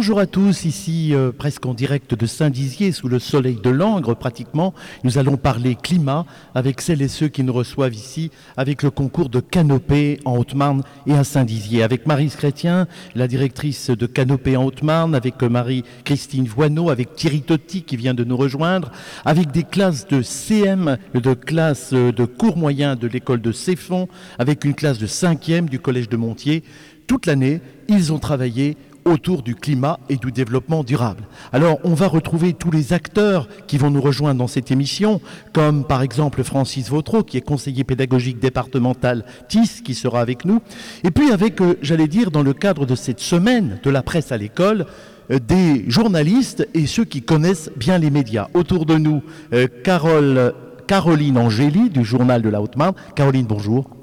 Bonjour à tous, ici euh, presque en direct de Saint-Dizier, sous le soleil de Langres pratiquement. Nous allons parler climat avec celles et ceux qui nous reçoivent ici, avec le concours de Canopée en Haute-Marne et à Saint-Dizier. Avec Marie Chrétien, la directrice de Canopée en Haute-Marne, avec Marie-Christine Voineau, avec Thierry Totti qui vient de nous rejoindre, avec des classes de CM, de classes de cours moyen de l'école de Céfon, avec une classe de 5e du collège de Montier. Toute l'année, ils ont travaillé autour du climat et du développement durable. Alors, on va retrouver tous les acteurs qui vont nous rejoindre dans cette émission, comme par exemple Francis Vautreau, qui est conseiller pédagogique départemental TIS, qui sera avec nous. Et puis avec, euh, j'allais dire, dans le cadre de cette semaine de la presse à l'école, euh, des journalistes et ceux qui connaissent bien les médias. Autour de nous, euh, Caroline Angéli du journal de la Haute-Marne. Caroline, bonjour.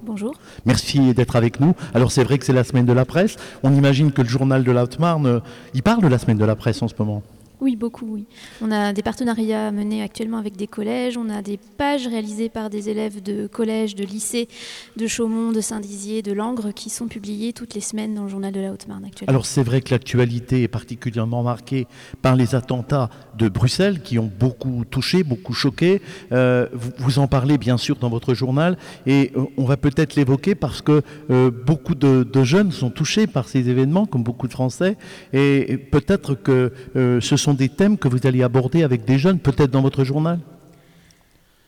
Merci d'être avec nous. Alors c'est vrai que c'est la semaine de la presse. On imagine que le journal de la Haute-Marne, euh, il parle de la semaine de la presse en ce moment. Oui, beaucoup, oui. On a des partenariats menés actuellement avec des collèges, on a des pages réalisées par des élèves de collèges, de lycées, de Chaumont, de Saint-Dizier, de Langres, qui sont publiées toutes les semaines dans le journal de la Haute-Marne actuellement. Alors c'est vrai que l'actualité est particulièrement marquée par les attentats de Bruxelles qui ont beaucoup touché, beaucoup choqué. Euh, vous, vous, en parlez bien sûr dans votre journal et euh, on va peut-être l'évoquer parce que euh, beaucoup de, jeunes sont touchés par ces événements, comme beaucoup de Français, et, peut-être que ce sont sont des thèmes que vous allez aborder avec des jeunes, peut-être dans votre journal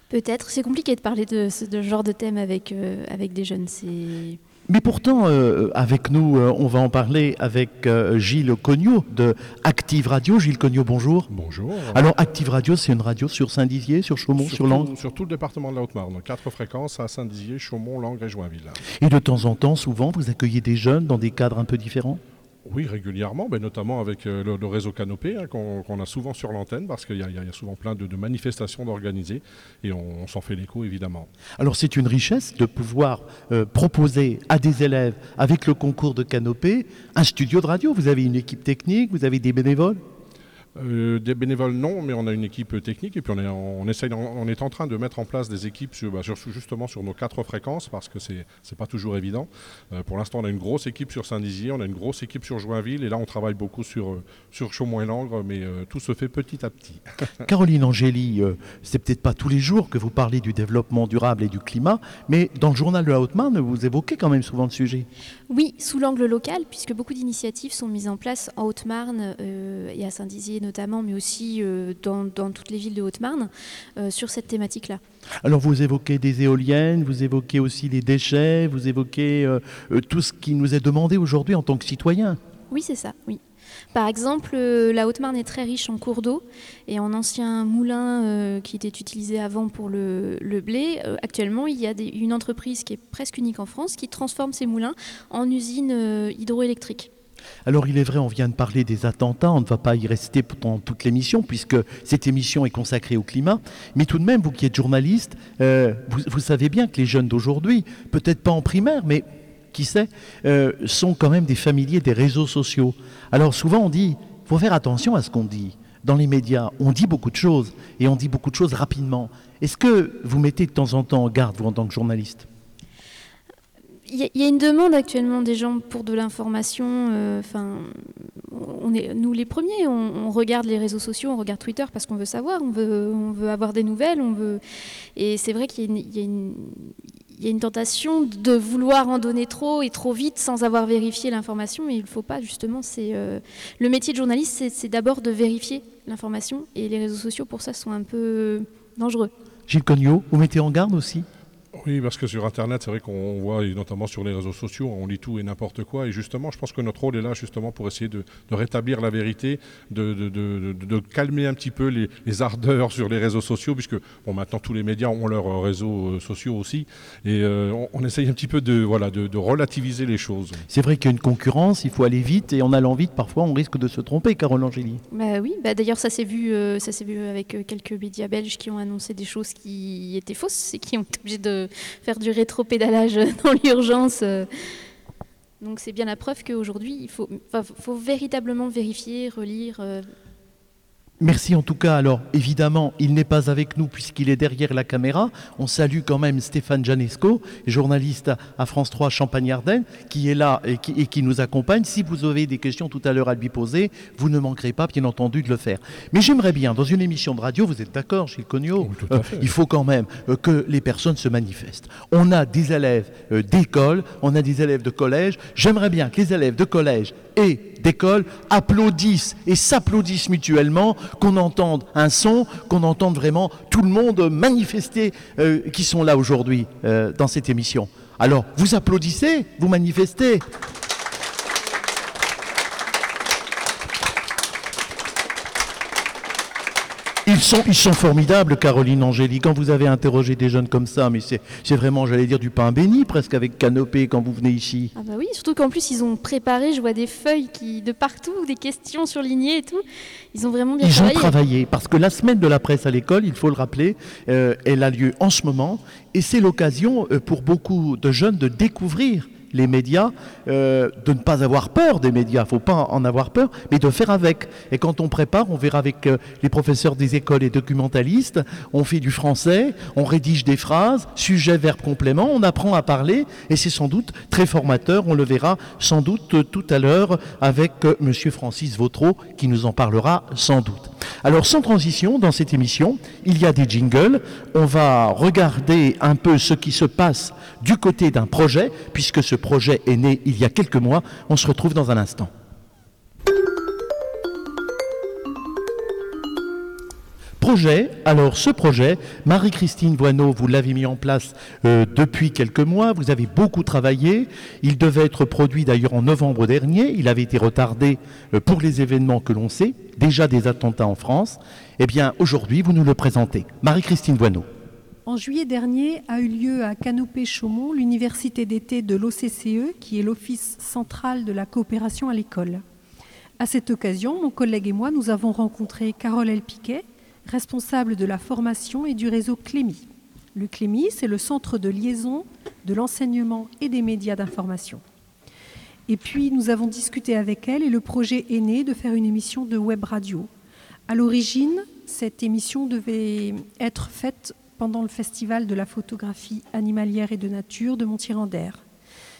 Peut-être. C'est compliqué de parler de ce de genre de thème avec, euh, avec des jeunes. C'est. Mais pourtant, euh, avec nous, euh, on va en parler avec euh, Gilles Cognot de Active Radio. Gilles Cognot, bonjour. Bonjour. Alors, Active Radio, c'est une radio sur Saint-Dizier, sur Chaumont, sur, sur Langres Sur tout le département de la Haute-Marne. Quatre fréquences à Saint-Dizier, Chaumont, Langres et Joinville. Et de temps en temps, souvent, vous accueillez des jeunes dans des cadres un peu différents? Oui, régulièrement, mais notamment avec euh, le, réseau Canopé hein, qu'on qu a souvent sur l'antenne parce qu'il y, a souvent plein de, manifestations d'organiser et on, on s'en fait l'écho évidemment. Alors c'est une richesse de pouvoir euh, proposer à des élèves avec le concours de Canopé un studio de radio. Vous avez une équipe technique, vous avez des bénévoles euh, des bénévoles, non, mais on a une équipe technique et puis on est, on, essaye, on est en train de mettre en place des équipes sur, bah, sur, justement sur nos quatre fréquences parce que c'est n'est pas toujours évident. Euh, pour l'instant, on a une grosse équipe sur Saint-Dizier, on a une grosse équipe sur Joinville et là, on travaille beaucoup sur, euh, sur Chaumont et Langres, mais euh, tout se fait petit à petit. Caroline Angéli, euh, c'est peut-être pas tous les jours que vous parlez du développement durable et du climat, mais dans le journal de la Haute-Marne, vous évoquez quand même souvent le sujet. Oui, sous l'angle local, puisque beaucoup d'initiatives sont mises en place en Haute-Marne euh, et à Saint-Dizier notamment, mais aussi euh, dans, dans, toutes les villes de Haute-Marne, euh, sur cette thématique-là. Alors vous évoquez des éoliennes, vous évoquez aussi les déchets, vous évoquez euh, tout ce qui nous est demandé aujourd'hui en tant que citoyens. Oui, c'est ça, oui. Par exemple, la Haute-Marne est très riche en cours d'eau et en anciens moulins euh, qui étaient utilisés avant pour le, le blé. Euh, actuellement, il y a des, une entreprise qui est presque unique en France qui transforme ces moulins en usines euh, hydroélectriques. Alors il est vrai, on vient de parler des attentats, on ne va pas y rester pendant toute l'émission puisque cette émission est consacrée au climat, mais tout de même, vous qui êtes journaliste, euh, vous, savez bien que les jeunes d'aujourd'hui, peut-être pas en primaire, mais qui sait, euh, sont quand même des familiers des réseaux sociaux. Alors souvent on dit, il faut faire attention à ce qu'on dit. Dans les médias, on dit beaucoup de choses et on dit beaucoup de choses rapidement. Est-ce que vous mettez de temps en temps en garde, vous, en tant que journaliste? Il y, a une demande actuellement des gens pour de l'information. Enfin, euh, on est nous les premiers. On, on, regarde les réseaux sociaux, on regarde Twitter parce qu'on veut savoir, on veut, on veut avoir des nouvelles, on veut. Et c'est vrai qu'il y, a une tentation de vouloir en donner trop et trop vite sans avoir vérifié l'information. Mais il ne faut pas justement. C'est euh, le métier de journaliste, c'est d'abord de vérifier l'information. Et les réseaux sociaux pour ça sont un peu dangereux. Gilles Cognot, vous mettez en garde aussi? Oui, parce que sur Internet, c'est vrai qu'on voit, et notamment sur les réseaux sociaux, on lit tout et n'importe quoi. Et justement, je pense que notre rôle est là justement pour essayer de, de rétablir la vérité, de, de, de, calmer un petit peu les, les, ardeurs sur les réseaux sociaux, puisque bon, maintenant tous les médias ont leurs réseaux euh, sociaux aussi. Et euh, on, on, essaye un petit peu de, voilà, de, relativiser les choses. C'est vrai qu'il y a une concurrence, il faut aller vite, et en allant vite, parfois, on risque de se tromper, Carole Angéli. Bah oui, bah d'ailleurs, ça s'est vu, euh, ça s'est vu avec euh, quelques médias belges qui ont annoncé des choses qui étaient fausses et qui ont été obligés de faire du rétro-pédalage dans l'urgence. Donc c'est bien la preuve qu'aujourd'hui, il faut, faut, véritablement vérifier, relire. Merci en tout cas. Alors évidemment, il n'est pas avec nous puisqu'il est derrière la caméra. On salue quand même Stéphane Janesco, journaliste à France 3 Champagne-Ardenne, qui est là et qui, nous accompagne. Si vous avez des questions tout à l'heure à lui poser, vous ne manquerez pas, bien entendu, de le faire. Mais j'aimerais bien, dans une émission de radio, vous êtes d'accord, Gilles Cognot euh, Il faut quand même euh, que les personnes se manifestent. On a des élèves euh, d'école, on a des élèves de collège. J'aimerais bien que les élèves de collège et d'école applaudissent et s'applaudissent mutuellement, qu'on entende un son, qu'on entende vraiment tout le monde manifester euh, qui sont là aujourd'hui euh, dans cette émission. Alors, vous applaudissez, vous manifestez. Ils sont, ils sont formidables, Caroline Angélique. Quand vous avez interrogé des jeunes comme ça, mais c'est vraiment, j'allais dire, du pain béni presque avec canopée quand vous venez ici. Ah bah oui, surtout qu'en plus ils ont préparé, je vois des feuilles qui de partout, des questions surlignées et tout. Ils ont vraiment bien ils travaillé. Ils ont travaillé parce que la semaine de la presse à l'école, il faut le rappeler, euh, elle a lieu en ce moment et c'est l'occasion euh, pour beaucoup de jeunes de découvrir les médias, euh, de ne pas avoir peur des médias, il ne faut pas en avoir peur, mais de faire avec. Et quand on prépare, on verra avec euh, les professeurs des écoles et documentalistes, on fait du français, on rédige des phrases, sujet, verbe, complément, on apprend à parler, et c'est sans doute très formateur, on le verra sans doute euh, tout à l'heure avec Monsieur Francis Vautreau, qui nous en parlera sans doute. Alors sans transition, dans cette émission, il y a des jingles, on va regarder un peu ce qui se passe du côté d'un projet, puisque ce projet est né il y a quelques mois. On se retrouve dans un instant. Projet, alors ce projet, Marie-Christine Voineau, vous l'avez mis en place euh, depuis quelques mois, vous avez beaucoup travaillé, il devait être produit d'ailleurs en novembre dernier, il avait été retardé euh, pour les événements que l'on sait, déjà des attentats en France. Eh bien aujourd'hui, vous nous le présentez. Marie-Christine Voineau. En juillet dernier a eu lieu à Canopé-Chaumont l'université d'été de l'OCCE, qui est l'Office central de la coopération à l'école. À cette occasion, mon collègue et moi, nous avons rencontré Carole Elpiquet, responsable de la formation et du réseau Clémy. Le Clémy, c'est le centre de liaison de l'enseignement et des médias d'information. Et puis, nous avons discuté avec elle et le projet est né de faire une émission de web radio. À l'origine, cette émission devait être faite pendant le festival de la photographie animalière et de nature de Montirandère,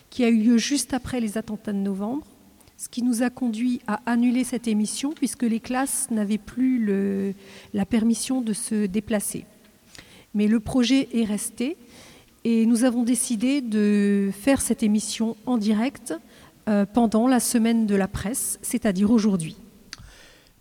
qui a eu lieu juste après les attentats de novembre, ce qui nous a conduit à annuler cette émission puisque les classes n'avaient plus la permission de se déplacer. Mais le projet est resté et nous avons décidé de faire cette émission en direct euh, pendant la semaine de la presse, c'est-à-dire aujourd'hui.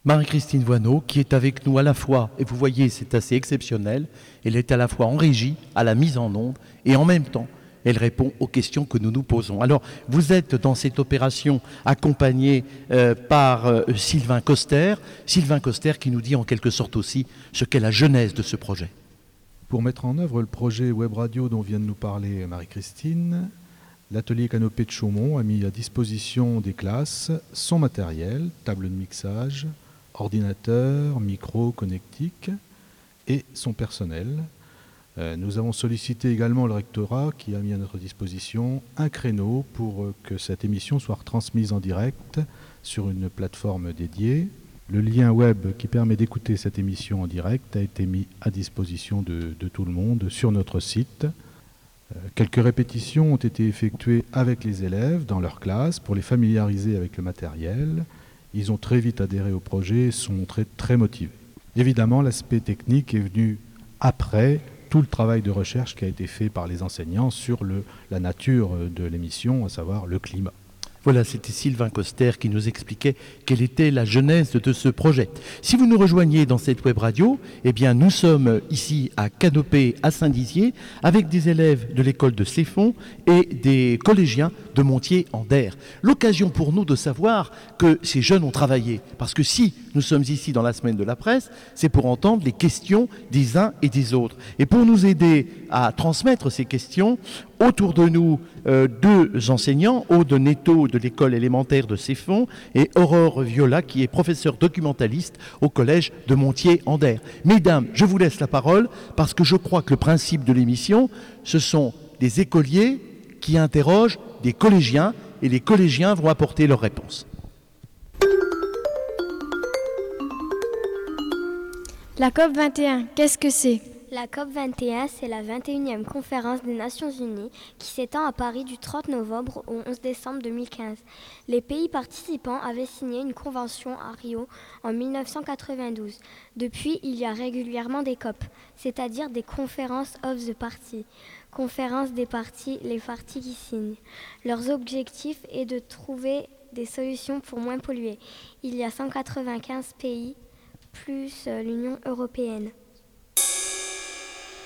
Marie-Christine Voineau, qui est avec nous à la fois, et vous voyez, c'est assez exceptionnel, elle est à la fois en régie, à la mise en onde, et en même temps, elle répond aux questions que nous nous posons. Alors, vous êtes dans cette opération accompagné euh, par euh, Sylvain Coster, Sylvain Coster qui nous dit en quelque sorte aussi ce qu'est la genèse de ce projet. Pour mettre en œuvre le projet Web Radio dont vient de nous parler Marie-Christine, l'atelier Canopé de Chaumont a mis à disposition des classes son matériel, table de mixage, ordinateur, micro, connectique et son personnel. Euh, nous avons sollicité également le rectorat qui a mis à notre disposition un créneau pour euh, que cette émission soit retransmise en direct sur une plateforme dédiée. Le lien web qui permet d'écouter cette émission en direct a été mis à disposition de, tout le monde sur notre site. Euh, quelques répétitions ont été effectuées avec les élèves dans leur classe pour les familiariser avec le matériel. Ils ont très vite adhéré au projet et sont très, très motivés. Évidemment, l'aspect technique est venu après tout le travail de recherche qui a été fait par les enseignants sur la nature de l'émission, à savoir le climat. Voilà, c'était Sylvain Coster qui nous expliquait quelle était la genèse de ce projet. Si vous nous rejoignez dans cette web radio, eh bien, nous sommes ici à Canopé, à Saint-Dizier, avec des élèves de l'école de Céfon et des collégiens de Montier en Der. L'occasion pour nous de savoir que ces jeunes ont travaillé. Parce que si nous sommes ici dans la semaine de la presse, c'est pour entendre les questions des uns et des autres. Et pour nous aider à transmettre ces questions, autour de nous euh, deux enseignants, Aude Netto de l'école élémentaire de Céfon et Aurore Viola qui est professeure documentaliste au collège de Montier-Ander. Mesdames, je vous laisse la parole parce que je crois que le principe de l'émission, ce sont des écoliers qui interrogent des collégiens et les collégiens vont apporter leurs réponses. La COP 21, qu'est-ce que c'est? La COP 21, c'est la 21e conférence des Nations Unies qui s'étend à Paris du 30 novembre au 11 décembre 2015. Les pays participants avaient signé une convention à Rio en 1992. Depuis, il y a régulièrement des COP, c'est-à-dire des conférences of the party. Conférences des parties, les parties qui signent. Leur objectif est de trouver des solutions pour moins polluer. Il y a 195 pays plus euh, l'Union européenne.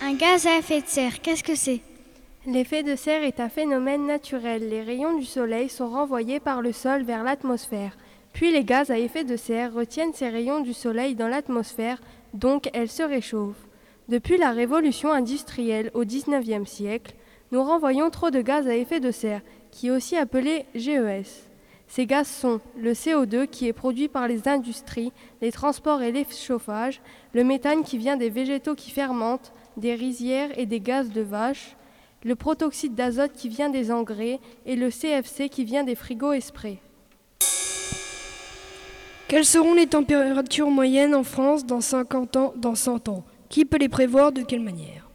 Un gaz à effet de serre, qu'est-ce que c'est? L'effet de serre est un phénomène naturel. Les rayons du soleil sont renvoyés par le sol vers l'atmosphère. Puis les gaz à effet de serre retiennent ces rayons du soleil dans l'atmosphère, donc elles se réchauffent. Depuis la révolution industrielle au XIXe siècle, nous renvoyons trop de gaz à effet de serre, qui est aussi appelé GES. Ces gaz sont le CO2 qui est produit par les industries, les transports et les chauffages, le méthane qui vient des végétaux qui fermentent, des rizières et des gaz de vache, le protoxyde d'azote qui vient des engrais et le CFC qui vient des frigos et sprays. Quelles seront les températures moyennes en France dans 50 ans, dans 100 ans? Qui peut les prévoir de quelle manière?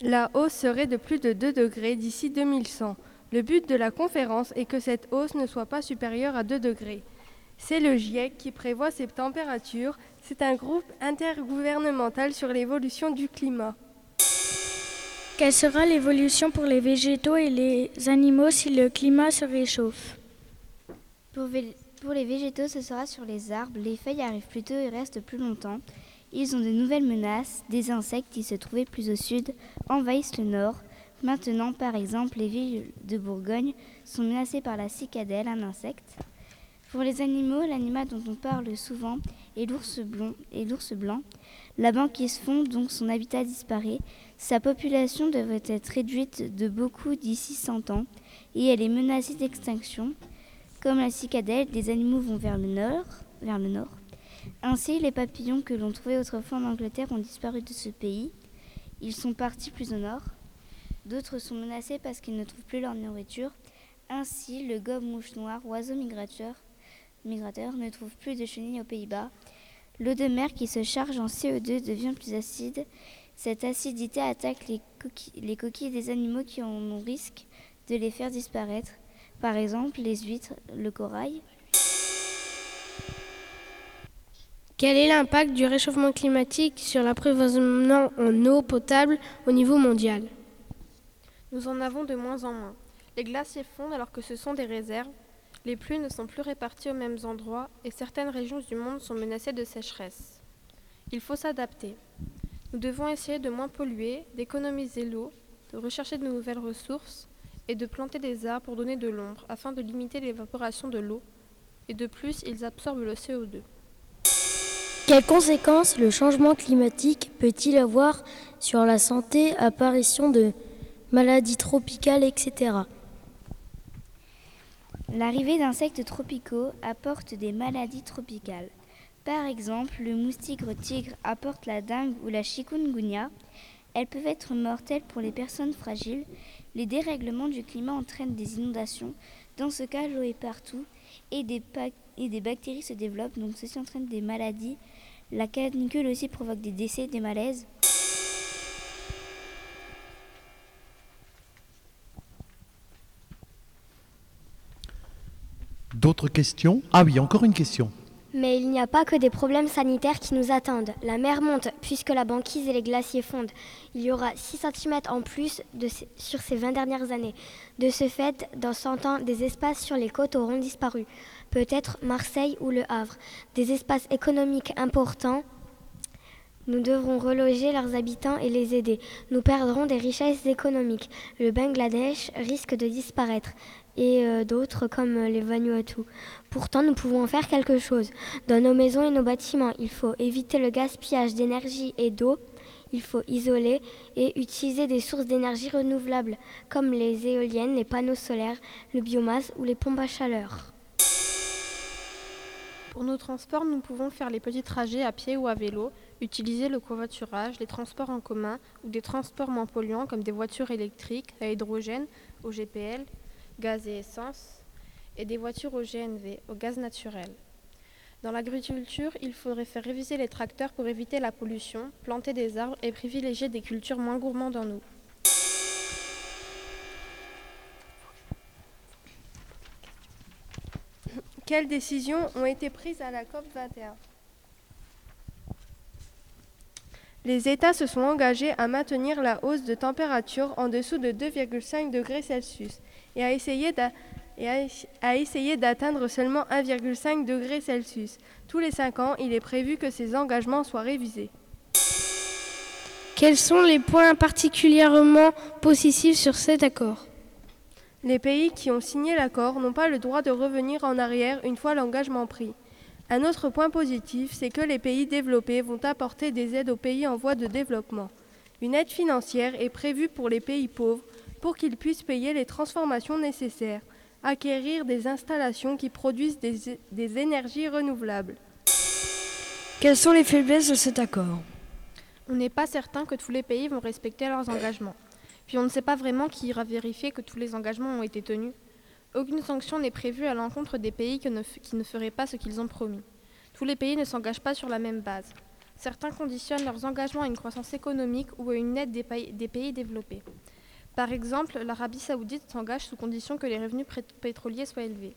La hausse serait de plus de 2 degrés d'ici 2100. Le but de la conférence est que cette hausse ne soit pas supérieure à 2 degrés. C'est le GIEC qui prévoit ces températures. C'est un groupe intergouvernemental sur l'évolution du climat. Quelle sera l'évolution pour les végétaux et les animaux si le climat se réchauffe? Pour, les végétaux, ce sera sur les arbres. Les feuilles arrivent plus tôt et restent plus longtemps. Ils ont de nouvelles menaces. Des insectes qui se trouvaient plus au sud envahissent le nord. Maintenant, par exemple, les villes de Bourgogne sont menacées par la cicadelle, un insecte. Pour les animaux, l'animal dont on parle souvent est l'ours blanc. La banquise fond, donc son habitat disparaît. Sa population devrait être réduite de beaucoup d'ici 100 ans et elle est menacée d'extinction. Comme la cicadelle, des animaux vont vers le nord. Vers le nord. Ainsi, les papillons que l'on trouvait autrefois en Angleterre ont disparu de ce pays. Ils sont partis plus au nord. D'autres sont menacés parce qu'ils ne trouvent plus leur nourriture. Ainsi, le gobe-mouche noir, oiseau migrateur, ne trouve plus de chenilles aux Pays-Bas. L'eau de mer qui se charge en CO2 devient plus acide. Cette acidité attaque les, les coquilles des animaux qui ont le risque de les faire disparaître. Par exemple, les huîtres, le corail. Quel est l'impact du réchauffement climatique sur l'approvisionnement en eau potable au niveau mondial? Nous en avons de moins en moins. Les glaciers fondent alors que ce sont des réserves. Les pluies ne sont plus réparties aux mêmes endroits et certaines régions du monde sont menacées de sécheresse. Il faut s'adapter. Nous devons essayer de moins polluer, d'économiser l'eau, de rechercher de nouvelles ressources et de planter des arbres pour donner de l'ombre afin de limiter l'évaporation de l'eau. Et de plus, ils absorbent le CO2. Quelles conséquences le changement climatique peut-il avoir sur la santé, apparition de maladies tropicales, etc. L'arrivée d'insectes tropicaux apporte des maladies tropicales. Par exemple, le moustigre tigre apporte la dengue ou la chikungunya. Elles peuvent être mortelles pour les personnes fragiles. Les dérèglements du climat entraînent des inondations. Dans ce cas, l'eau est partout et des, et des bactéries se développent, donc ceci entraîne des maladies. La canicule aussi provoque des décès, des malaises. D'autres questions? Ah oui, encore une question. Mais il n'y a pas que des problèmes sanitaires qui nous attendent. La mer monte puisque la banquise et les glaciers fondent. Il y aura 6 cm en plus sur ces 20 dernières années. De ce fait, dans 100 ans, des espaces sur les côtes auront disparu. Peut-être Marseille ou Le Havre. Des espaces économiques importants nous devrons reloger leurs habitants et les aider. Nous perdrons des richesses économiques. Le Bangladesh risque de disparaître et euh, d'autres comme les Vanuatu. Pourtant, nous pouvons faire quelque chose. Dans nos maisons et nos bâtiments, il faut éviter le gaspillage d'énergie et d'eau. Il faut isoler et utiliser des sources d'énergie renouvelables comme les éoliennes, les panneaux solaires, le biomasse ou les pompes à chaleur. Pour nos transports, nous pouvons faire les petits trajets à pied ou à vélo, utiliser le covoiturage, les transports en commun ou des transports moins polluants comme des voitures électriques à hydrogène, au GPL, gaz et essence, et des voitures au GNV, au gaz naturel. Dans l'agriculture, il faudrait faire réviser les tracteurs pour éviter la pollution, planter des arbres et privilégier des cultures moins gourmandes en eau. Quelles décisions ont été prises à la COP 21 Les États se sont engagés à maintenir la hausse de température en dessous de 2,5 degrés Celsius et à essayer d'atteindre seulement 1,5 degré Celsius. Tous les 5 ans, il est prévu que ces engagements soient révisés. Quels sont les points particulièrement positifs sur cet accord? Les pays qui ont signé l'accord n'ont pas le droit de revenir en arrière une fois l'engagement pris. Un autre point positif, c'est que les pays développés vont apporter des aides aux pays en voie de développement. Une aide financière est prévue pour les pays pauvres pour qu'ils puissent payer les transformations nécessaires, acquérir des installations qui produisent des, des énergies renouvelables. Quelles sont les faiblesses de cet accord? On n'est pas certain que tous les pays vont respecter leurs engagements. Puis on ne sait pas vraiment qui ira vérifier que tous les engagements ont été tenus. Aucune sanction n'est prévue à l'encontre des pays qui ne, feraient pas ce qu'ils ont promis. Tous les pays ne s'engagent pas sur la même base. Certains conditionnent leurs engagements à une croissance économique ou à une aide des pays développés. Par exemple, l'Arabie saoudite s'engage sous condition que les revenus pétroliers soient élevés.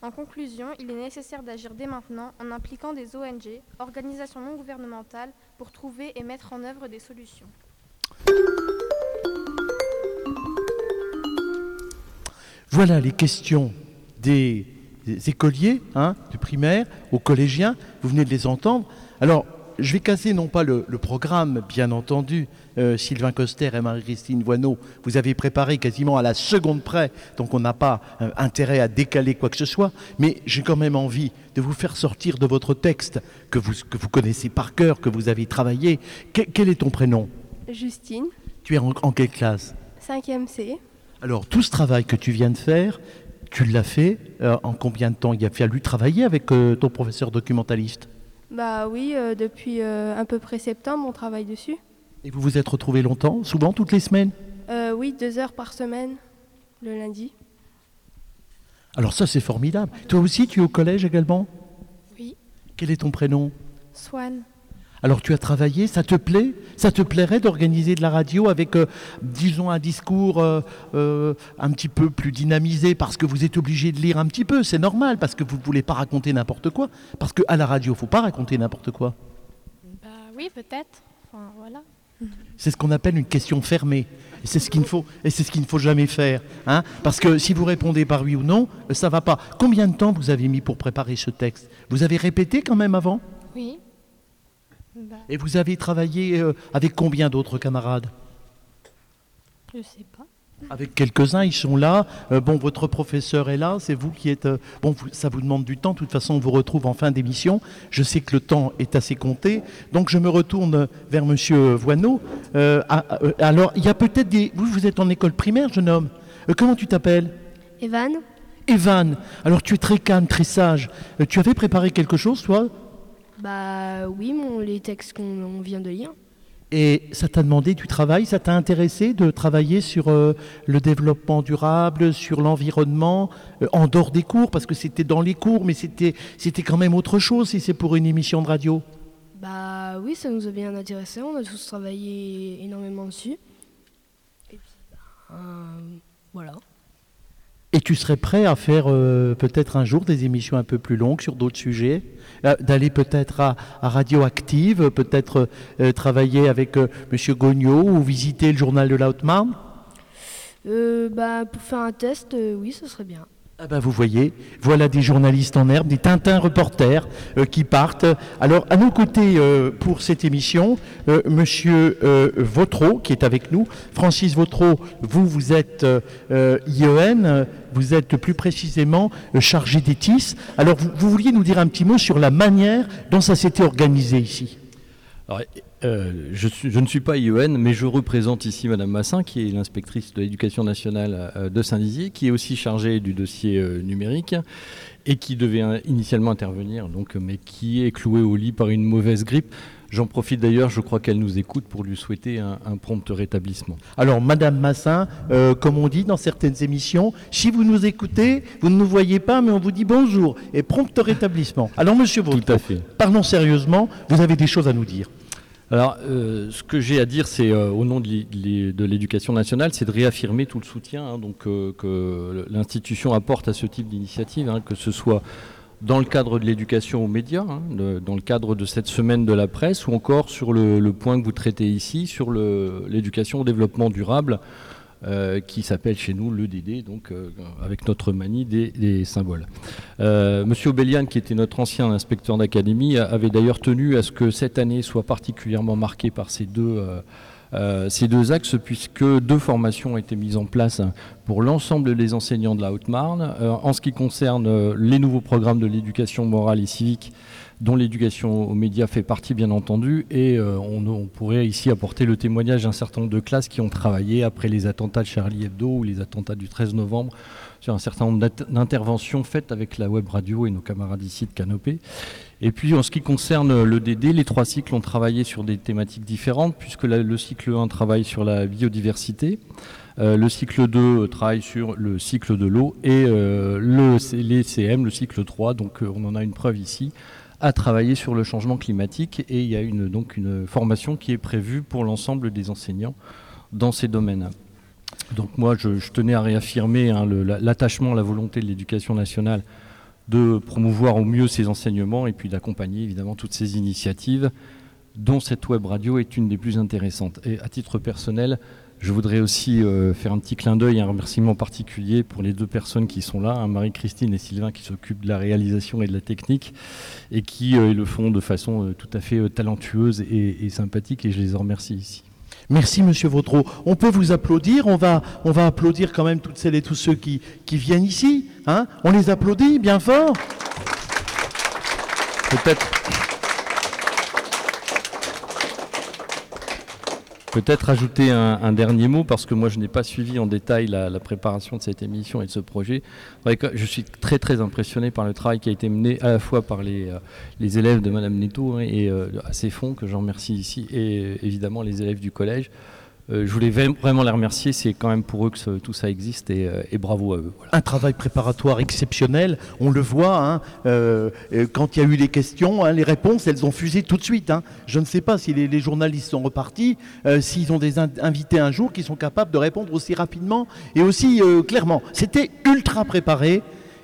En conclusion, il est nécessaire d'agir dès maintenant en impliquant des ONG, organisations non gouvernementales, pour trouver et mettre en œuvre des solutions. Voilà les questions des, des écoliers hein, du primaire aux collégiens. Vous venez de les entendre. Alors, je vais casser non pas le, le programme, bien entendu. Euh, Sylvain Coster et Marie-Christine Voineau, vous avez préparé quasiment à la seconde près, donc on n'a pas euh, intérêt à décaler quoi que ce soit. Mais j'ai quand même envie de vous faire sortir de votre texte que vous, que vous connaissez par cœur, que vous avez travaillé. Que- quel est ton prénom? Justine, Tu es en, en quelle classe? 5e C. Alors, tout ce travail que tu viens de faire, tu l'as fait euh, en combien de temps? Il a fallu travailler avec euh, ton professeur documentaliste? Bah oui, euh, depuis à peu près septembre, on travaille dessus. Et vous vous êtes retrouvés longtemps? Souvent, toutes les semaines? Euh, oui, deux heures par semaine, le lundi. Alors ça, c'est formidable. Toi aussi, tu es au collège également? Oui. Quel est ton prénom? Swan. Alors tu as travaillé, ça te plaît? Ça te plairait d'organiser de la radio avec, euh, disons, un discours euh, euh, un petit peu plus dynamisé parce que vous êtes obligé de lire un petit peu, c'est normal, parce que vous ne voulez pas raconter n'importe quoi. Parce qu'à la radio, il ne faut pas raconter n'importe quoi. Bah oui, peut-être. Enfin, voilà. C'est ce qu'on appelle une question fermée. Et c'est ce qu'il ne faut, et c'est ce qu'il ne faut jamais faire. Hein Parce que si vous répondez par oui ou non, ça va pas. Combien de temps vous avez mis pour préparer ce texte? Vous avez répété quand même avant? Oui. Bah, Et vous avez travaillé euh, avec combien d'autres camarades? Je sais pas. Avec quelques-uns, ils sont là. Euh, bon, votre professeur est là, c'est vous qui êtes. euh, bon, vous- ça vous demande du temps. De toute façon, on vous retrouve en fin d'émission. Je sais que le temps est assez compté. Donc, je me retourne vers Monsieur Voineau. Euh, ah, euh, alors, il y a peut-être des. Vous, vous êtes en école primaire, jeune homme. Euh, comment tu t'appelles? Evan Evan. Alors, tu es très calme, très sage. Euh, tu avais préparé quelque chose, toi? Bah oui, mon, les textes qu'on on vient de lire. Et ça t'a demandé du travail, ça t'a intéressé de travailler sur euh, le développement durable, sur l'environnement, euh, en dehors des cours, parce que c'était dans les cours, mais c'était c'était quand même autre chose si c'est pour une émission de radio. Bah oui, ça nous a bien intéressé. On a tous travaillé énormément dessus. Et puis, bah, euh, voilà. Et tu serais prêt à faire peut-être un jour des émissions un peu plus longues sur d'autres sujets, d'aller peut-être à, Radioactive, peut-être euh, travailler avec euh, Monsieur Gognaud ou visiter le journal de la Haute-Marne? Euh, bah pour faire un test, euh, oui, ce serait bien. Ah ben vous voyez, voilà des journalistes en herbe, des Tintin reporters euh, qui partent. Alors à nos côtés euh, pour cette émission, euh, Monsieur euh, Vautreau qui est avec nous. Francis Vautreau, vous vous êtes IEN, vous êtes plus précisément chargé des TIS. Alors vous, vouliez nous dire un petit mot sur la manière dont ça s'était organisé ici? Euh, je, je, ne suis pas IEN, mais je représente ici Madame Massin, qui est l'inspectrice de l'éducation nationale euh, de Saint-Dizier, qui est aussi chargée du dossier euh, numérique et qui devait initialement intervenir, donc, mais qui est clouée au lit par une mauvaise grippe. J'en profite d'ailleurs, je crois qu'elle nous écoute pour lui souhaiter un, un prompt rétablissement. Alors, Madame Massin, euh, comme on dit dans certaines émissions, si vous nous écoutez, vous ne nous voyez pas, mais on vous dit bonjour et prompt rétablissement. Alors, Monsieur fait. parlons sérieusement, vous avez des choses à nous dire. Alors, euh, ce que j'ai à dire, c'est euh, au nom de l'éducation nationale, c'est de réaffirmer tout le soutien hein, euh, que l'institution apporte à ce type d'initiative, hein, que ce soit dans le cadre de l'éducation aux médias, hein, dans le cadre de cette semaine de la presse, ou encore sur le point que vous traitez ici, sur l'éducation au développement durable, euh, qui s'appelle chez nous le DD, donc euh, avec notre manie des, symboles. Euh, Monsieur Obélian, qui était notre ancien inspecteur d'académie, avait d'ailleurs tenu à ce que cette année soit particulièrement marquée par ces deux, ces deux axes, puisque deux formations ont été mises en place pour l'ensemble des enseignants de la Haute-Marne. Euh, en ce qui concerne les nouveaux programmes de l'éducation morale et civique, dont l'éducation aux médias fait partie bien entendu, et euh, on, pourrait ici apporter le témoignage d'un certain nombre de classes qui ont travaillé après les attentats de Charlie Hebdo ou les attentats du 13 novembre sur un certain nombre d'interventions faites avec la web radio et nos camarades ici de Canopée. Et puis en ce qui concerne le DD, les trois cycles ont travaillé sur des thématiques différentes, puisque le cycle 1 travaille sur la biodiversité, euh, le cycle 2 travaille sur le cycle de l'eau, et euh, le, les CM, le cycle 3, donc euh, on en a une preuve ici, à travailler sur le changement climatique et il y a une, donc une formation qui est prévue pour l'ensemble des enseignants dans ces domaines. Donc moi, je, je tenais à réaffirmer hein, l'attachement, la volonté de l'éducation nationale de promouvoir au mieux ces enseignements et puis d'accompagner évidemment toutes ces initiatives dont cette web radio est une des plus intéressantes. Et à titre personnel, je voudrais aussi euh, faire un petit clin d'œil, un remerciement particulier pour les deux personnes qui sont là, hein, Marie-Christine et Sylvain qui s'occupent de la réalisation et de la technique et qui euh, le font de façon euh, tout à fait talentueuse et, et sympathique et je les en remercie ici. Merci Monsieur Vautreau. On peut vous applaudir, on va, on va applaudir quand même toutes celles et tous ceux qui, qui viennent ici. Hein on les applaudit bien fort. Peut-être. Peut-être ajouter un, dernier mot, parce que moi je n'ai pas suivi en détail la, préparation de cette émission et de ce projet. Je suis très très impressionné par le travail qui a été mené à la fois par les, euh, élèves de Madame Netto et euh, à ses fonds, que j'en remercie ici, et évidemment les élèves du collège. Euh, je voulais vraiment les remercier, c'est quand même pour eux que tout ça existe et, euh, bravo à eux. Un travail préparatoire exceptionnel, on le voit, hein, euh, quand il y a eu les questions, hein, les réponses, elles ont fusé tout de suite. Hein. Je ne sais pas si les, journalistes sont repartis, s'ils ont des in invités un jour qui sont capables de répondre aussi rapidement et aussi clairement. C'était ultra préparé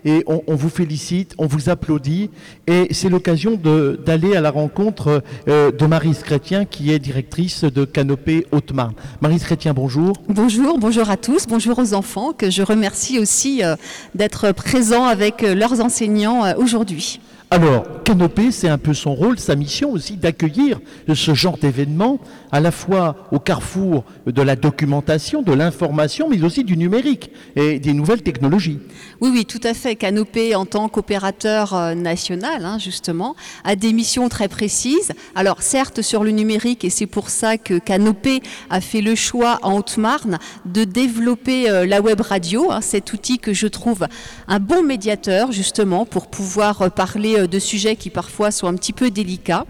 et on, vous félicite, on vous applaudit et c'est l'occasion d'aller à la rencontre euh, de Marise Chrétien qui est directrice de Canopée Haute-Marne. Marise Chrétien, bonjour. Bonjour, bonjour à tous, bonjour aux enfants que je remercie aussi euh, d'être présents avec euh, leurs enseignants aujourd'hui. Alors, Canopée, c'est un peu son rôle, sa mission aussi d'accueillir ce genre d'événement, à la fois au carrefour de la documentation, de l'information, mais aussi du numérique et des nouvelles technologies. Oui, oui, tout à fait. Canopée, en tant qu'opérateur euh, national, hein, justement, a des missions très précises. Alors, certes, sur le numérique, et c'est pour ça que Canopée a fait le choix en Haute-Marne de développer euh, la web radio, hein, cet outil que je trouve un bon médiateur, justement, pour pouvoir euh, parler de sujets qui parfois sont un petit peu délicats.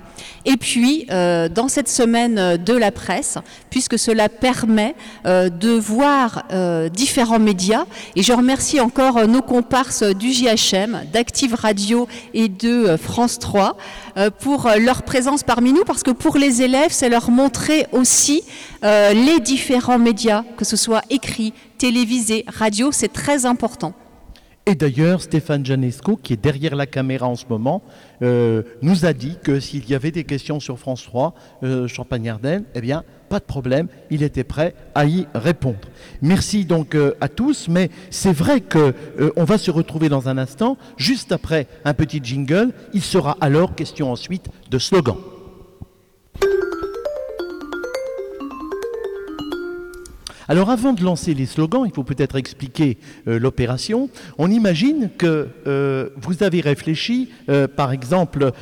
Et puis, euh, dans cette semaine de la presse, puisque cela permet euh, de voir euh, différents médias, et je remercie encore nos comparses du JHM, d'Active Radio et de France 3 pour leur présence parmi nous, parce que pour les élèves, c'est leur montrer aussi les différents médias, que ce soit écrit, télévisé, radio, c'est très important. Et d'ailleurs, Stéphane Janesco, qui est derrière la caméra en ce moment, euh, nous a dit que s'il y avait des questions sur France 3, euh, Champagne-Ardenne, eh bien, pas de problème, il était prêt à y répondre. Merci donc euh, à tous, mais c'est vrai que on va se retrouver dans un instant, juste après un petit jingle. Il sera alors question ensuite de slogan. Alors avant de lancer les slogans, il faut peut-être expliquer euh, l'opération. On imagine que euh, vous avez réfléchi, euh, par exemple,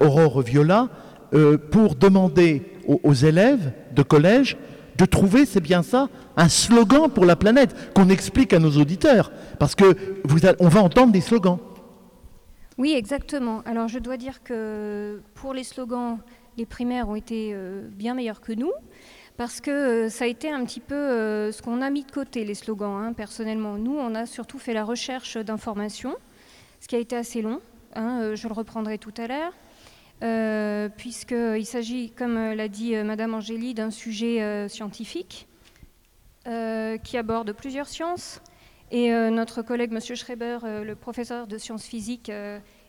Aurore Viola, pour demander aux, élèves de collège de trouver, c'est bien ça, un slogan pour la planète qu'on explique à nos auditeurs, parce que on va entendre des slogans. Oui, exactement. Alors je dois dire que pour les slogans, les primaires ont été bien meilleurs que nous, parce que euh, ça a été un petit peu euh, ce qu'on a mis de côté, les slogans, hein, personnellement. Nous, on a surtout fait la recherche d'informations, ce qui a été assez long, hein, euh, je le reprendrai tout à l'heure, euh, puisqu'il s'agit, comme l'a dit Madame Angélie, d'un sujet scientifique qui aborde plusieurs sciences. Et notre collègue Monsieur Schreiber, le professeur de sciences physiques,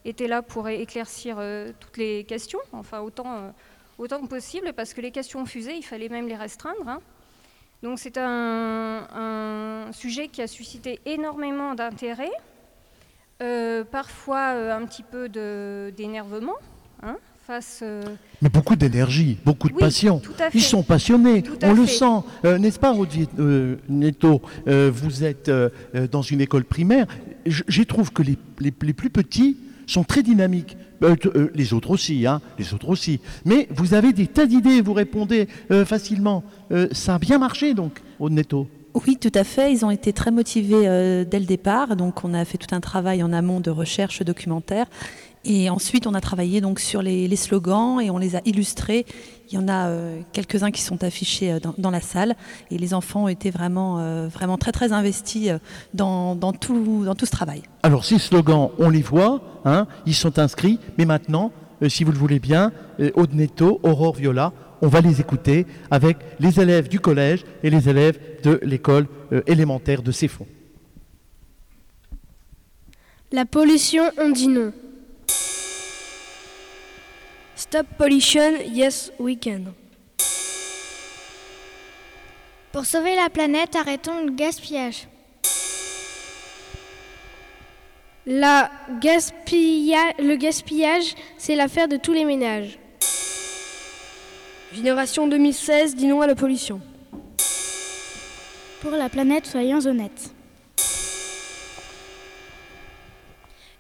était là pour éclaircir toutes les questions, enfin autant, autant que possible, parce que les questions fusées, il fallait même les restreindre. hein. Donc c'est un, un sujet qui a suscité énormément d'intérêt, euh, parfois euh, un petit peu d'énervement, hein, face. euh, Mais beaucoup d'énergie, beaucoup de Oui, passion. Ils sont passionnés, Tout on le fait. sent. N'est-ce pas, Netto Euh, Vous êtes dans une école primaire. Je, je trouve que les, les- les plus petits sont très dynamiques. Euh, euh, les autres aussi, hein, les autres aussi. Mais vous avez des tas d'idées, vous répondez euh, facilement. Ça a bien marché, donc, Aude Netto. Oui, tout à fait. Ils ont été très motivés dès le départ. Donc, on a fait tout un travail en amont de recherche documentaire. Et ensuite, on a travaillé donc sur les, les slogans et on les a illustrés. Il y en a euh, quelques-uns qui sont affichés euh, dans, dans la salle. Et les enfants ont été vraiment, euh, vraiment très, très investis euh, dans, dans tout, dans tout ce travail. Alors ces slogans, on les voit, hein, ils sont inscrits, mais maintenant, euh, si vous le voulez bien, euh, Aude Netto, Aurore Viola, on va les écouter avec les élèves du collège et les élèves de l'école euh, élémentaire de Céfon. La pollution, on dit non. Stop pollution, yes we can. Pour sauver la planète, arrêtons le gaspillage. La gaspilla- le gaspillage, c'est l'affaire de tous les ménages. Génération 2016 dit non à la pollution. Pour la planète, soyons honnêtes.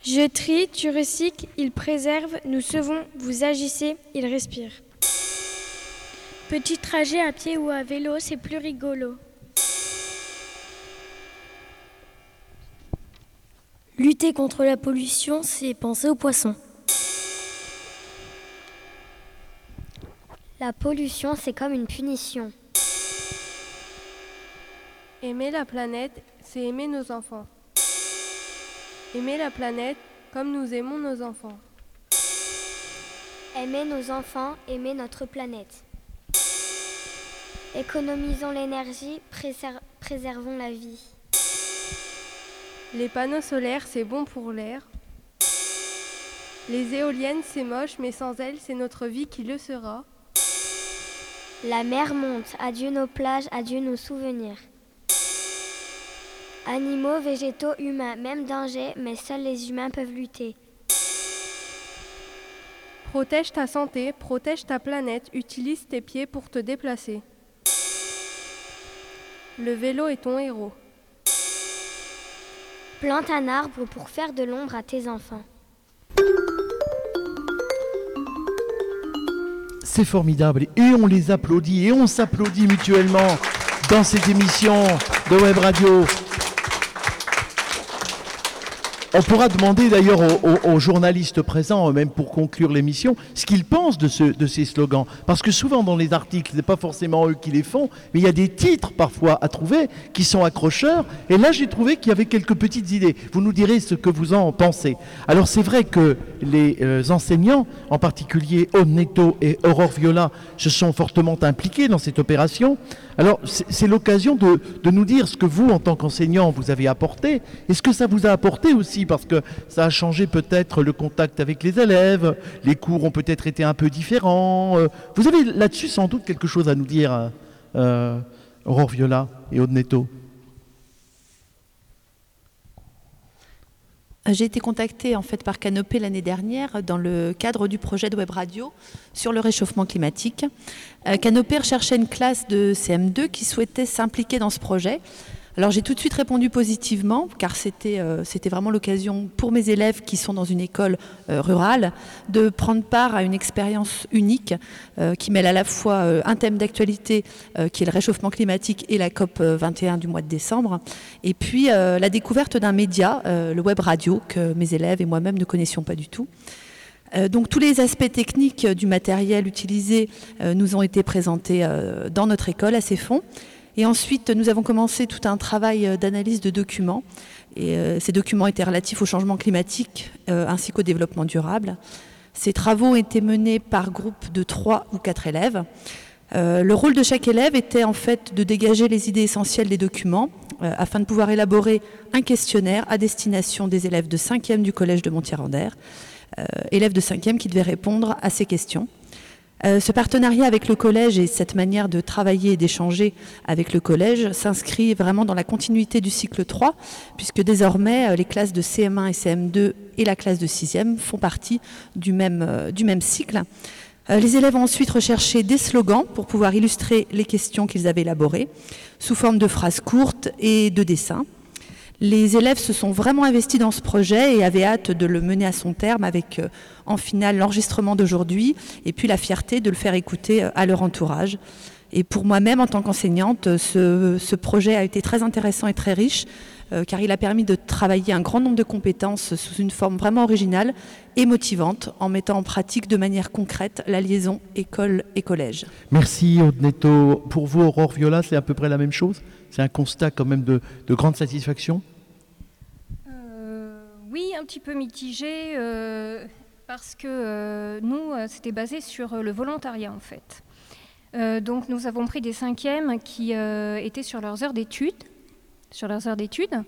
Je trie, tu recycles, il préserve, nous sauvons, vous agissez, il respire. Petit trajet à pied ou à vélo, c'est plus rigolo. Lutter contre la pollution, c'est penser aux poissons. La pollution, c'est comme une punition. Aimer la planète, c'est aimer nos enfants. Aimer la planète comme nous aimons nos enfants. Aimer nos enfants, aimer notre planète. Économisons l'énergie, préser- préservons la vie. Les panneaux solaires, c'est bon pour l'air. Les éoliennes, c'est moche, mais sans elles, c'est notre vie qui le sera. La mer monte, adieu nos plages, adieu nos souvenirs. Animaux, végétaux, humains, même danger, mais seuls les humains peuvent lutter. Protège ta santé, protège ta planète, utilise tes pieds pour te déplacer. Le vélo est ton héros. Plante un arbre pour faire de l'ombre à tes enfants. C'est formidable et on les applaudit et on s'applaudit mutuellement dans cette émission de Web Radio. On pourra demander d'ailleurs aux, journalistes présents, même pour conclure l'émission, ce qu'ils pensent de, ce- de ces slogans. Parce que souvent dans les articles, ce n'est pas forcément eux qui les font, mais il y a des titres parfois à trouver qui sont accrocheurs. Et là, j'ai trouvé qu'il y avait quelques petites idées. Vous nous direz ce que vous en pensez. Alors c'est vrai que les euh, enseignants, en particulier Oneto et Aurore Viola, se sont fortement impliqués dans cette opération. Alors c'est l'occasion de, nous dire ce que vous, en tant qu'enseignant, vous avez apporté et ce que ça vous a apporté aussi, parce que ça a changé peut-être le contact avec les élèves, les cours ont peut-être été un peu différents. euh, Vous avez là-dessus sans doute quelque chose à nous dire, euh, euh, Aurore Viola et Oneto. Euh, J'ai été contactée en fait par Canopé l'année dernière dans le cadre du projet de web radio sur le réchauffement climatique. Euh, Canopé recherchait une classe de CM2 qui souhaitait s'impliquer dans ce projet. Alors j'ai tout de suite répondu positivement, car c'était euh, vraiment l'occasion pour mes élèves qui sont dans une école euh, rurale de prendre part à une expérience unique euh, qui mêle à la fois un thème d'actualité qui est le réchauffement climatique et la COP 21 du mois de décembre, et puis la découverte d'un média, le web radio, que mes élèves et moi-même ne connaissions pas du tout. Donc tous les aspects techniques du matériel utilisé nous ont été présentés dans notre école à ces fonds. Et ensuite, nous avons commencé tout un travail euh, d'analyse de documents. Euh, ces documents étaient relatifs au changement climatique euh, ainsi qu'au développement durable. Ces travaux été menés par groupe de trois ou quatre élèves. le rôle de chaque élève était en fait de dégager les idées essentielles des documents afin de pouvoir élaborer un questionnaire à destination des élèves de 5e du collège de Montier-Randère, élèves de 5e qui devaient répondre à ces questions. Euh, ce partenariat avec le collège et cette manière de travailler et d'échanger avec le collège s'inscrit vraiment dans la continuité du cycle 3, puisque désormais euh, les classes de CM1 et CM2 et la classe de 6e font partie du même, euh, du même cycle. les élèves ont ensuite recherché des slogans pour pouvoir illustrer les questions qu'ils avaient élaborées, sous forme de phrases courtes et de dessins. Les élèves se sont vraiment investis dans ce projet et avaient hâte de le mener à son terme avec en finale l'enregistrement d'aujourd'hui et puis la fierté de le faire écouter euh, à leur entourage. Et pour moi-même, en tant qu'enseignante, ce, projet a été très intéressant et très riche, euh, car il a permis de travailler un grand nombre de compétences sous une forme vraiment originale et motivante, en mettant en pratique de manière concrète la liaison école et collège. Merci Odneto. Pour vous, Aurore Viola, c'est à peu près la même chose? C'est un constat quand même de, grande satisfaction? euh, Oui, un petit peu mitigé parce que euh, nous, euh, c'était basé sur euh, le volontariat en fait. donc nous avons pris des cinquièmes qui étaient sur leurs heures d'études, sur leurs heures d'études,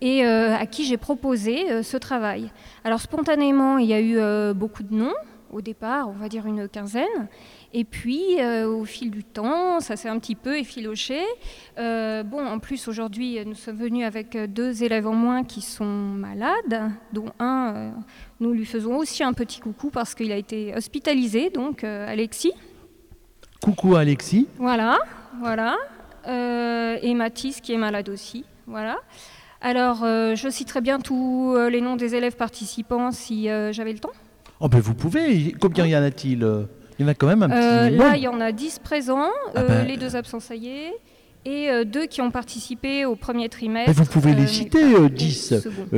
et à qui j'ai proposé ce travail. Alors spontanément, il y a eu beaucoup de noms au départ, on va dire une quinzaine, et puis, euh, au fil du temps, ça s'est un petit peu effiloché. Euh, bon, en plus, aujourd'hui, nous sommes venus avec deux élèves en moins qui sont malades, dont un, euh, nous lui faisons aussi un petit coucou parce qu'il a été hospitalisé, donc Alexis. Coucou Alexis. Voilà, voilà. et Mathis qui est malade aussi, voilà. Alors, je citerai bien tous les noms des élèves participants si j'avais le temps. Oh ben vous pouvez, combien y en a-t-il il y en a quand même un petit euh, Là, il y en a 10 présents, ah euh, ben. les deux absents, ça y est, et euh, deux qui ont participé au premier trimestre. vous pouvez les citer, 10.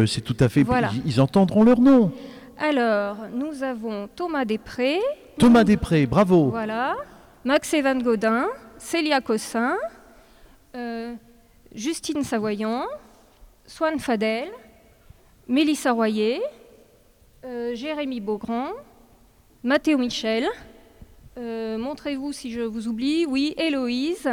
C'est tout à fait. Ils, entendrent leur nom. Alors, nous avons Thomas Després. Thomas Després, bravo. Voilà. Max Evan Godin, Célia Cossin, Justine Savoyant, Swan Fadel, Mélissa Royer, Jérémy Beaugrand, Mathéo Michel, euh, montrez-vous si je vous oublie. Oui, Héloïse.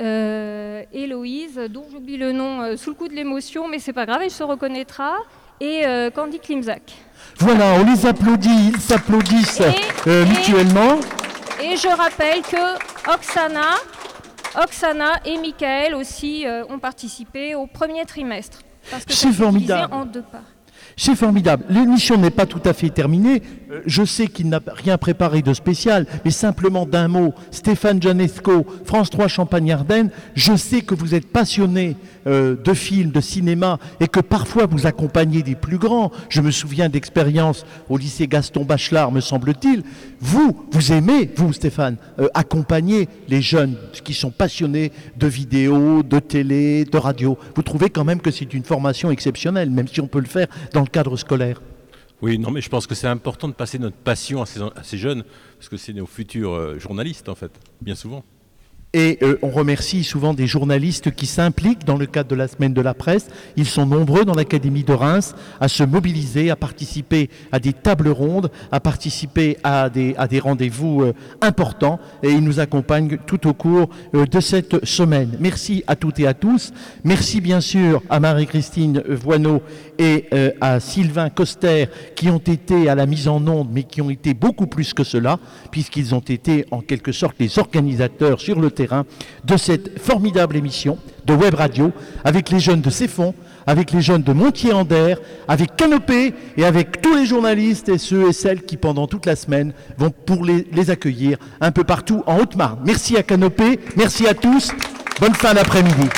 Euh, Héloïse, dont j'oublie le nom euh, sous le coup de l'émotion, mais c'est pas grave, elle se reconnaîtra. Et Candy Klimzak. Voilà, on les applaudit, ils s'applaudissent mutuellement. Et, je rappelle que Oksana, Oksana et Michael aussi ont participé au premier trimestre. C'est formidable. En deux parts. C'est formidable. L'émission n'est pas tout à fait terminée. Euh, je sais qu'il n'a rien préparé de spécial, mais simplement d'un mot, Stéphane Janesco, France 3 Champagne-Ardenne, je sais que vous êtes passionné euh, de films, de cinéma, et que parfois vous accompagnez des plus grands. Je me souviens d'expériences au lycée Gaston Bachelard, me semble-t-il. Vous, vous aimez, vous Stéphane, euh, accompagner les jeunes qui sont passionnés de vidéo, de télé, de radio. Vous trouvez quand même que c'est une formation exceptionnelle, même si on peut le faire dans le cadre scolaire oui, non, mais je pense que c'est important de passer notre passion à ces, à ces jeunes, parce que c'est nos futurs euh, journalistes, en fait, bien souvent. Et euh, on remercie souvent des journalistes qui s'impliquent dans le cadre de la semaine de la presse. Ils sont nombreux dans l'Académie de Reims à se mobiliser, à participer à des tables rondes, à participer à des, rendez-vous euh, importants. Et ils nous accompagnent tout au cours euh, de cette semaine. Merci à toutes et à tous. Merci bien sûr à Marie-Christine Voineau et à Sylvain Coster qui ont été à la mise en onde, mais qui ont été beaucoup plus que cela, puisqu'ils ont été en quelque sorte les organisateurs sur le de cette formidable émission de Web Radio avec les jeunes de Céfon, avec les jeunes de Montier-Ander, avec Canopé et avec tous les journalistes et ceux et celles qui pendant toute la semaine vont pour les, les accueillir un peu partout en Haute-Marne. Merci à Canopé, merci à tous, bonne fin d'après-midi.